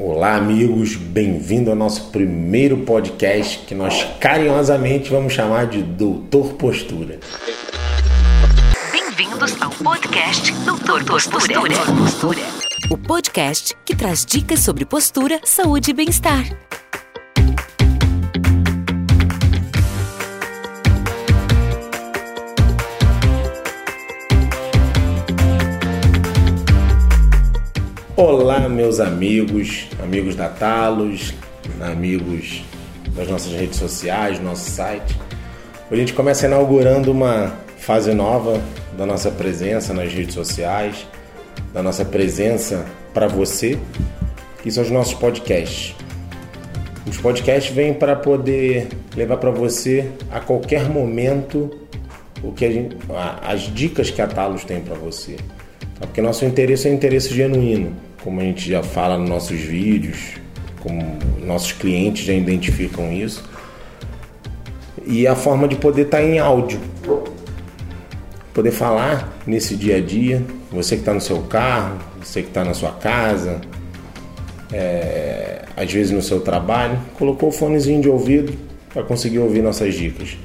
Olá, amigos, bem-vindo ao nosso primeiro podcast que nós carinhosamente vamos chamar de Doutor Postura. Bem-vindos ao podcast Doutor Postura. O podcast que traz dicas sobre postura, saúde e bem-estar. Meus amigos, amigos da Talos, amigos das nossas redes sociais, nosso site. A gente começa inaugurando uma fase nova da nossa presença nas redes sociais, da nossa presença para você, que são os nossos podcasts. Os podcasts vêm para poder levar para você a qualquer momento o que gente, as dicas que a Talos tem para você. Porque nosso interesse é um interesse genuíno como a gente já fala nos nossos vídeos, como nossos clientes já identificam isso. E a forma de poder estar tá em áudio. Poder falar nesse dia a dia, você que está no seu carro, você que está na sua casa, é, às vezes no seu trabalho, colocou o fonezinho de ouvido para conseguir ouvir nossas dicas.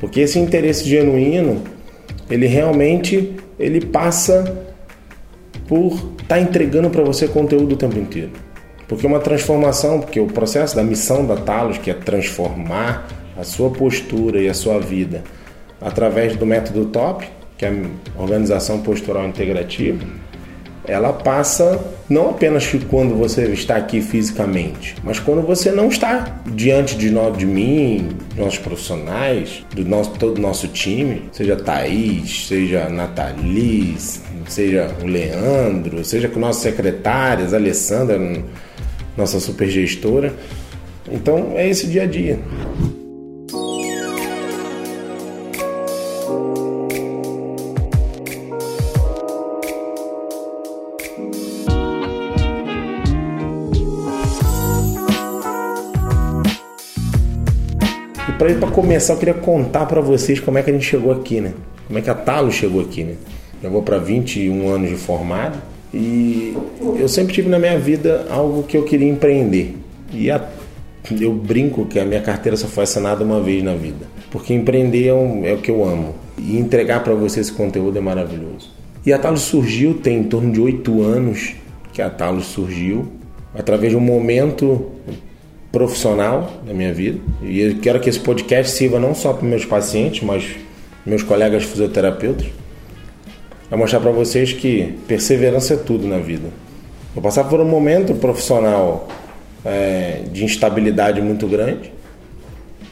Porque esse interesse genuíno, ele realmente ele passa por estar tá entregando para você conteúdo o tempo inteiro. Porque uma transformação, porque o processo da missão da Talos, que é transformar a sua postura e a sua vida através do método TOP, que é a organização postural integrativa, ela passa não apenas quando você está aqui fisicamente, mas quando você não está diante de, nós, de mim, nossos profissionais, do nosso, todo o nosso time, seja Thaís, seja Nathalie, seja o Leandro, seja com nossas secretárias, Alessandra, nossa super gestora. Então é esse dia a dia. E para começar, eu queria contar para vocês como é que a gente chegou aqui, né? Como é que a Talo chegou aqui, né? Já vou para 21 anos de formado e eu sempre tive na minha vida algo que eu queria empreender. E a, eu brinco que a minha carteira só foi assinada uma vez na vida. Porque empreender é, um, é o que eu amo. E entregar para você esse conteúdo é maravilhoso. E a Talos surgiu, tem em torno de oito anos que a Talos surgiu, através de um momento profissional da minha vida. E eu quero que esse podcast sirva não só para meus pacientes, mas meus colegas fisioterapeutas é mostrar para vocês que perseverança é tudo na vida. Eu passava por um momento profissional é, de instabilidade muito grande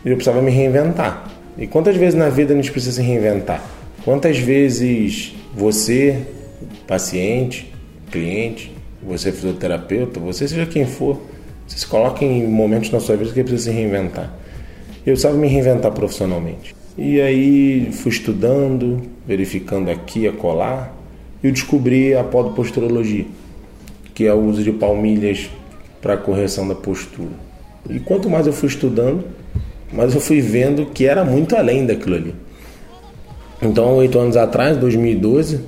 e eu precisava me reinventar. E quantas vezes na vida a gente precisa se reinventar? Quantas vezes você, paciente, cliente, você fisioterapeuta, você seja quem for, você se coloca em momentos na sua vida que precisa se reinventar. Eu precisava me reinventar profissionalmente. E aí fui estudando, verificando aqui, acolá, e eu descobri a podoposturologia, que é o uso de palmilhas para correção da postura. E quanto mais eu fui estudando, mais eu fui vendo que era muito além daquilo ali. Então, oito anos atrás, 2012,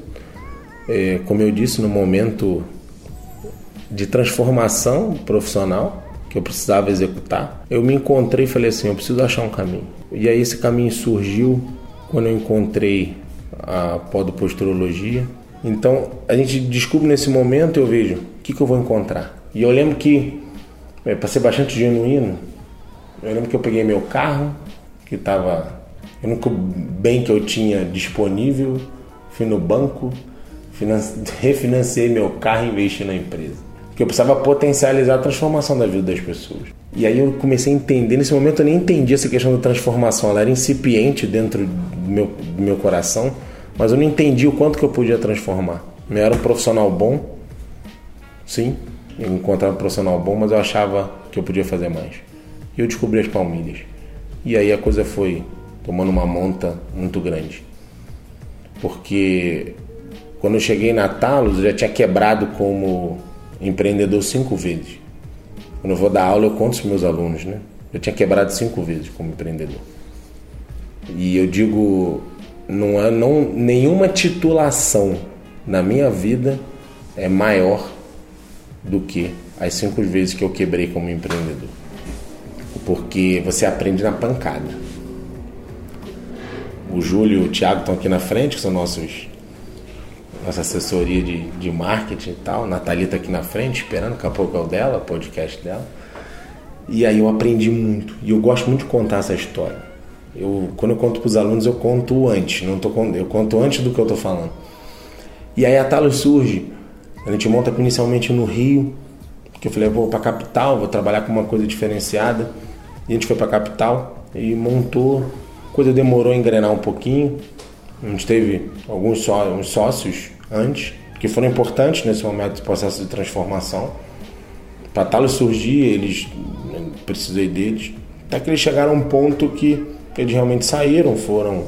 é, como eu disse, no momento de transformação profissional que eu precisava executar, eu me encontrei e falei assim: eu preciso achar um caminho. E aí esse caminho surgiu quando eu encontrei a podoposturologia. Então a gente descobre nesse momento, eu vejo o que, que eu vou encontrar. E eu lembro que, é, para ser bastante genuíno, eu lembro que eu peguei meu carro, que estava o único bem que eu tinha disponível, fui no banco, refinanciei meu carro e investi na empresa que eu precisava potencializar a transformação da vida das pessoas. E aí eu comecei a entender, nesse momento eu nem entendi essa questão da transformação, ela era incipiente dentro do meu, do meu coração, mas eu não entendi o quanto que eu podia transformar. Eu era um profissional bom, sim, eu encontrava um profissional bom, mas eu achava que eu podia fazer mais. E eu descobri as palmilhas. E aí a coisa foi tomando uma monta muito grande. Porque quando eu cheguei na Talos, eu já tinha quebrado como empreendedor cinco vezes. Quando eu vou dar aula, eu conto para meus alunos, né? Eu tinha quebrado cinco vezes como empreendedor. E eu digo, não é não, nenhuma titulação na minha vida é maior do que as cinco vezes que eu quebrei como empreendedor. Porque você aprende na pancada. O Júlio e o Thiago estão aqui na frente, que são nossos nossa assessoria de, de marketing e tal. A Nathalie tá aqui na frente, esperando, daqui a pouco é o dela, o podcast dela. E aí eu aprendi muito. E eu gosto muito de contar essa história. Eu, quando eu conto para os alunos, eu conto antes. Não tô, eu conto antes do que eu estou falando. E aí a Talos surge. A gente monta inicialmente no Rio. Que eu falei, eu vou para a capital, vou trabalhar com uma coisa diferenciada. E a gente foi para a capital e montou. A coisa demorou a engrenar um pouquinho. A gente teve alguns só, sócios antes, que foram importantes nesse momento do processo de transformação. Para Talos surgir, eles precisei deles, até que eles chegaram a um ponto que eles realmente saíram, foram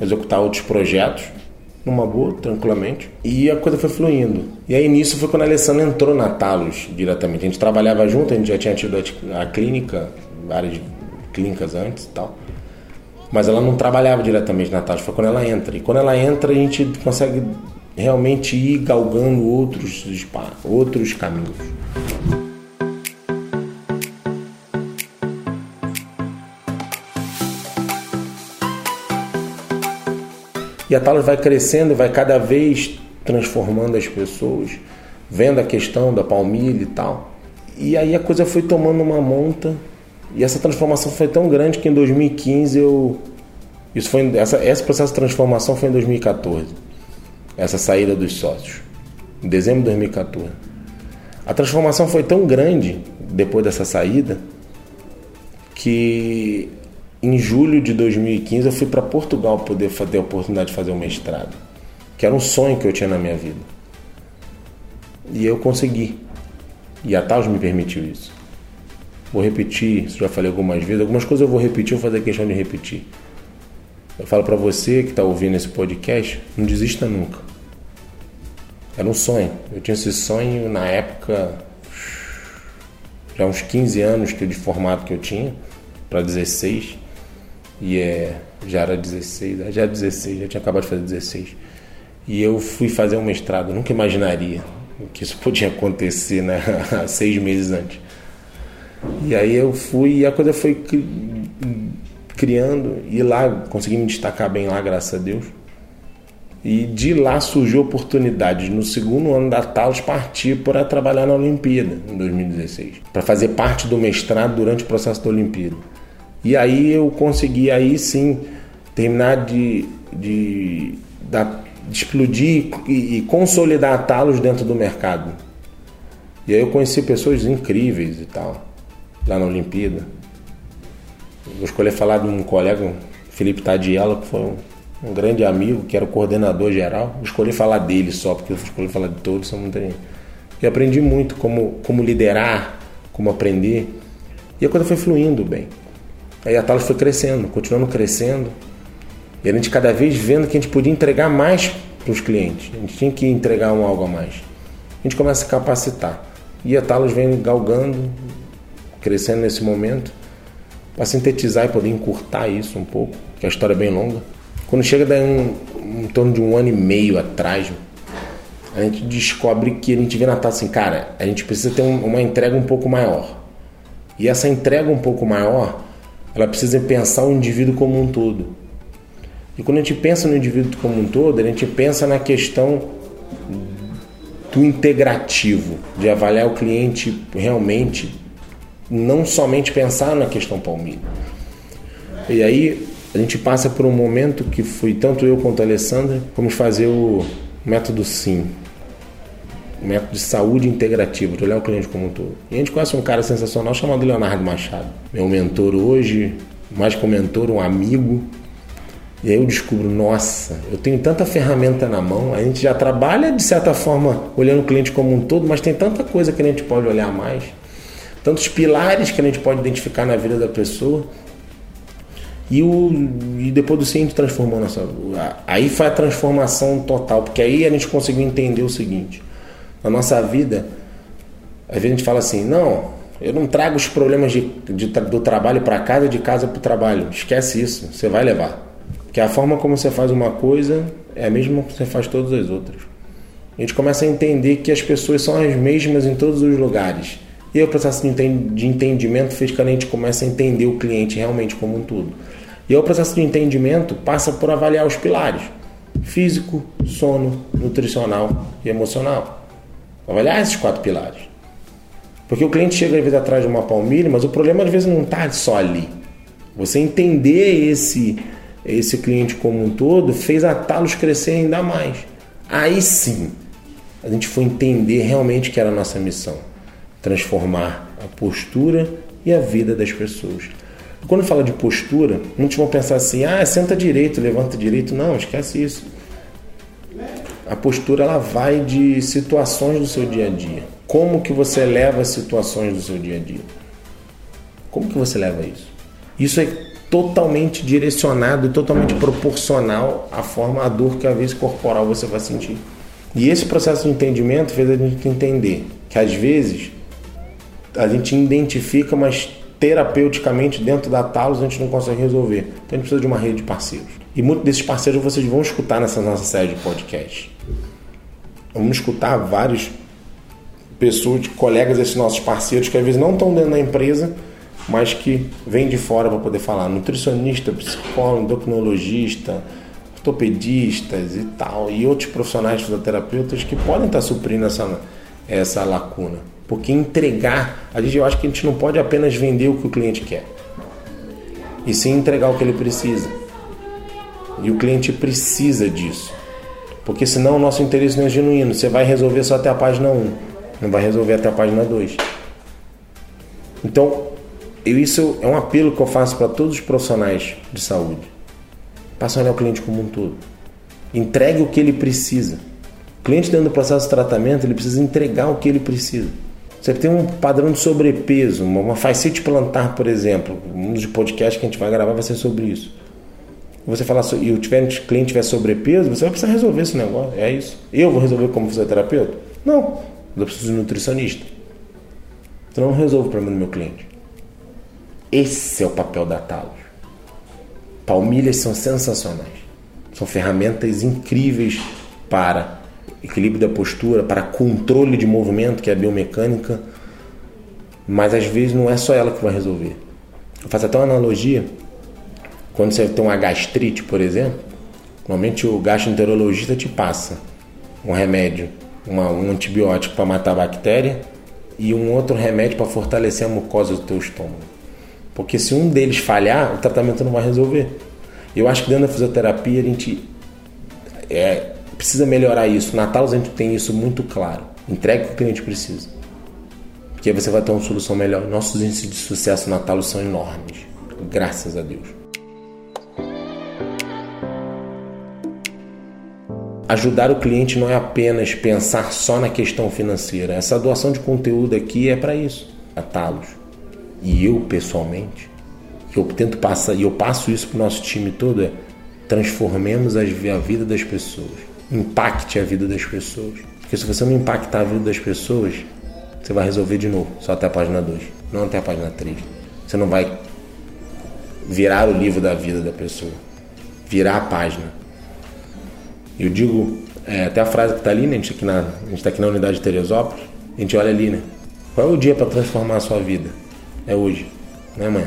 executar outros projetos numa boa, tranquilamente, e a coisa foi fluindo. E aí nisso foi quando a Alessandra entrou na Talos diretamente. A gente trabalhava junto, a gente já tinha tido a clínica, várias clínicas antes e tal. Mas ela não trabalhava diretamente na Talos, foi quando ela entra. E quando ela entra, a gente consegue realmente ir galgando outros, outros caminhos. E a Talos vai crescendo vai cada vez transformando as pessoas, vendo a questão da palmilha e tal. E aí a coisa foi tomando uma monta e essa transformação foi tão grande que em 2015 eu isso foi essa esse processo de transformação foi em 2014 essa saída dos sócios, em dezembro de 2014. A transformação foi tão grande depois dessa saída que em julho de 2015 eu fui para Portugal poder ter a oportunidade de fazer o mestrado, que era um sonho que eu tinha na minha vida. E eu consegui. E a Taos me permitiu isso. Vou repetir, isso já falei algumas vezes, algumas coisas eu vou repetir, vou fazer questão de repetir. Eu falo para você que está ouvindo esse podcast, não desista nunca. Era um sonho. Eu tinha esse sonho na época, já uns 15 anos que de formato que eu tinha, para 16. E é, já era 16, já era 16, já tinha acabado de fazer 16. E eu fui fazer um mestrado, nunca imaginaria que isso podia acontecer né, seis meses antes. E aí eu fui e a coisa foi criando e lá consegui me destacar bem lá, graças a Deus. E de lá surgiu a oportunidade, no segundo ano da Talos, partir para trabalhar na Olimpíada, em 2016, para fazer parte do mestrado durante o processo da Olimpíada. E aí eu consegui, aí sim, terminar de, de, de explodir e, e consolidar a Talos dentro do mercado. E aí eu conheci pessoas incríveis e tal, lá na Olimpíada. Vou escolher falar de um colega, Felipe Tadiela, que foi um, um, grande amigo, que era o coordenador geral. Vou escolher falar dele só, porque eu escolhi falar de todos, são muito E aprendi muito como, como liderar, como aprender. E a coisa foi fluindo bem. Aí a Talos foi crescendo, continuando crescendo. E a gente cada vez vendo que a gente podia entregar mais para os clientes. A gente tinha que entregar um algo a mais. A gente começa a capacitar. E a Talos vem galgando, crescendo nesse momento para sintetizar e poder encurtar isso um pouco, que a história é bem longa. Quando chega um, em torno de um ano e meio atrás, a gente descobre que a gente vê na taça assim, cara, a gente precisa ter um, uma entrega um pouco maior. E essa entrega um pouco maior, ela precisa pensar o indivíduo como um todo. E quando a gente pensa no indivíduo como um todo, a gente pensa na questão do integrativo, de avaliar o cliente realmente não somente pensar na questão palmilha. E aí a gente passa por um momento que foi tanto eu quanto a Alessandra, vamos fazer o método SIM, o método de saúde integrativa, de olhar o cliente como um todo. E a gente conhece um cara sensacional chamado Leonardo Machado, meu mentor hoje, mais que um mentor, um amigo. E aí eu descubro, nossa, eu tenho tanta ferramenta na mão, a gente já trabalha de certa forma olhando o cliente como um todo, mas tem tanta coisa que a gente pode olhar mais tantos pilares que a gente pode identificar na vida da pessoa. E, o, e depois do ciente transformou nossa. Aí foi a transformação total, porque aí a gente conseguiu entender o seguinte: na nossa vida, às vezes a gente fala assim, não, eu não trago os problemas de, de do trabalho para casa, de casa para o trabalho. Esquece isso, você vai levar. Porque a forma como você faz uma coisa é a mesma que você faz todas as outras. A gente começa a entender que as pessoas são as mesmas em todos os lugares. E aí o processo de entendimento fez que a gente comece a entender o cliente realmente como um todo. E aí o processo de entendimento passa por avaliar os pilares: físico, sono, nutricional e emocional. Avaliar esses quatro pilares. Porque o cliente chega às vezes atrás de uma palmilha, mas o problema às vezes não está só ali. Você entender esse, esse cliente como um todo fez a Talos crescer ainda mais. Aí sim, a gente foi entender realmente que era a nossa missão: transformar a postura e a vida das pessoas. Quando fala de postura, muitos vão pensar assim: ah, senta direito, levanta direito. Não, esquece isso. A postura ela vai de situações do seu dia a dia. Como que você leva as situações do seu dia a dia? Como que você leva isso? Isso é totalmente direcionado e totalmente proporcional à forma, à dor que a vez corporal você vai sentir. E esse processo de entendimento fez a gente entender que às vezes a gente identifica, mas terapeuticamente dentro da Talos a gente não consegue resolver. Então a gente precisa de uma rede de parceiros. E muitos desses parceiros vocês vão escutar nessa nossa série de podcast. Vamos escutar vários pessoas, colegas desses nossos parceiros que às vezes não estão dentro da empresa, mas que vêm de fora para poder falar. Nutricionista, psicólogo, endocrinologista, ortopedistas e tal, e outros profissionais fisioterapeutas que podem estar suprindo essa, essa lacuna. Porque entregar, a gente, eu acho que a gente não pode apenas vender o que o cliente quer, e sim entregar o que ele precisa. E o cliente precisa disso. Porque senão o nosso interesse não é genuíno. Você vai resolver só até a página 1, não vai resolver até a página 2. Então, eu, isso é um apelo que eu faço para todos os profissionais de saúde. Passa a olhar o cliente como um todo. Entregue o que ele precisa. O cliente dentro do processo de tratamento, ele precisa entregar o que ele precisa. Você tem um padrão de sobrepeso, uma fascite plantar, por exemplo. Um dos podcasts que a gente vai gravar vai ser sobre isso. Você falar e o cliente tiver sobrepeso, você vai precisar resolver esse negócio. É isso. Eu vou resolver como fisioterapeuta? Não. Eu preciso de um nutricionista. Então não resolvo o problema do meu cliente. Esse é o papel da Talos. Palmilhas são sensacionais. São ferramentas incríveis para equilíbrio da postura, para controle de movimento, que é a biomecânica, mas às vezes não é só ela que vai resolver. Eu faço até uma analogia. Quando você tem uma gastrite, por exemplo, normalmente o gastroenterologista te passa um remédio, uma, um antibiótico para matar a bactéria e um outro remédio para fortalecer a mucosa do teu estômago. Porque se um deles falhar, o tratamento não vai resolver. Eu acho que dentro da fisioterapia a gente é, precisa melhorar isso. Na Talos a gente tem isso muito claro. Entregue o que o cliente precisa. Porque aí você vai ter uma solução melhor. Nossos índices de sucesso na Talos são enormes. Graças a Deus. Ajudar o cliente não é apenas pensar só na questão financeira. Essa doação de conteúdo aqui é para isso, a Talos. E eu pessoalmente, eu tento passar e eu passo isso para o nosso time todo é transformemos a vida das pessoas impacte a vida das pessoas. Porque se você não impactar a vida das pessoas, você vai resolver de novo, só até a página 2, não até a página 3. Você não vai virar o livro da vida da pessoa, virar a página. Eu digo, é, até a frase que está ali, né? a gente está aqui, tá aqui na unidade de Teresópolis, a gente olha ali, né? Qual é o dia para transformar a sua vida? É hoje, né, mãe?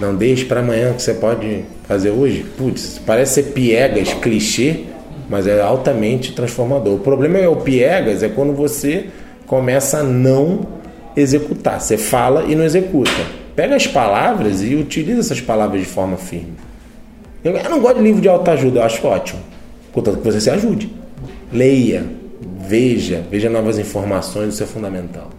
Não deixe para amanhã que você pode fazer hoje. Putz, parece ser piegas, clichê, mas é altamente transformador. O problema é o piegas, é quando você começa a não executar. Você fala e não executa. Pega as palavras e utiliza essas palavras de forma firme. Eu, não gosto de livro de autoajuda, eu acho ótimo. Contanto que você se ajude. Leia, veja, veja novas informações, isso é fundamental.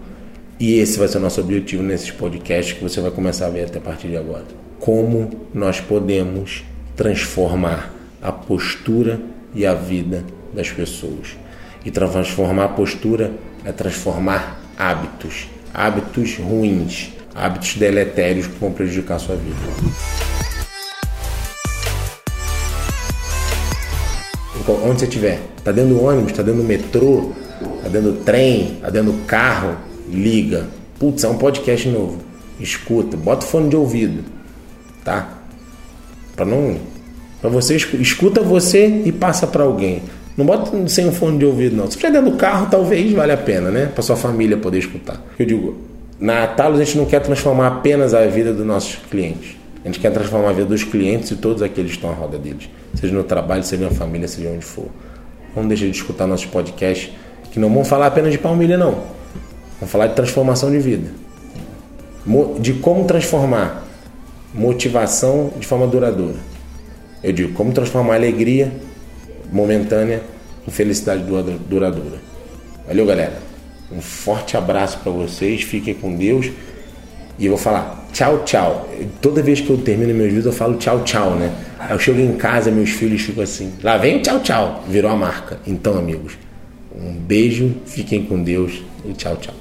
E esse vai ser o nosso objetivo nesses podcasts que você vai começar a ver até a partir de agora. Como nós podemos transformar a postura e a vida das pessoas. E transformar a postura é transformar hábitos, hábitos ruins, hábitos deletérios que vão prejudicar a sua vida. Então, onde você estiver, está dentro do ônibus, está dentro do metrô, está dentro do trem, está dentro do carro, liga. Putz, é um podcast novo. Escuta, bota o fone de ouvido, tá? Para não para você escuta você e passa para alguém. Não bota sem um fone de ouvido, não. Se estiver dentro do carro, talvez vale a pena, né? Para sua família poder escutar. Eu digo, na Talos a gente não quer transformar apenas a vida dos nossos clientes. A gente quer transformar a vida dos clientes e todos aqueles que estão à roda deles. Seja no trabalho, seja na família, seja onde for. Não deixe de escutar nossos podcasts, que não vão falar apenas de palmilha, não. Vão falar de transformação de vida. De como transformar motivação de forma duradoura. Eu digo, como transformar alegria momentânea em felicidade duradoura. Valeu, galera. Um forte abraço para vocês. Fiquem com Deus. E eu vou falar tchau, tchau. Toda vez que eu termino meus vídeos, eu falo tchau, tchau, né? Aí eu chego em casa, meus filhos ficam assim. Lá vem tchau, tchau. Virou a marca. Então, amigos, um beijo, fiquem com Deus e tchau, tchau.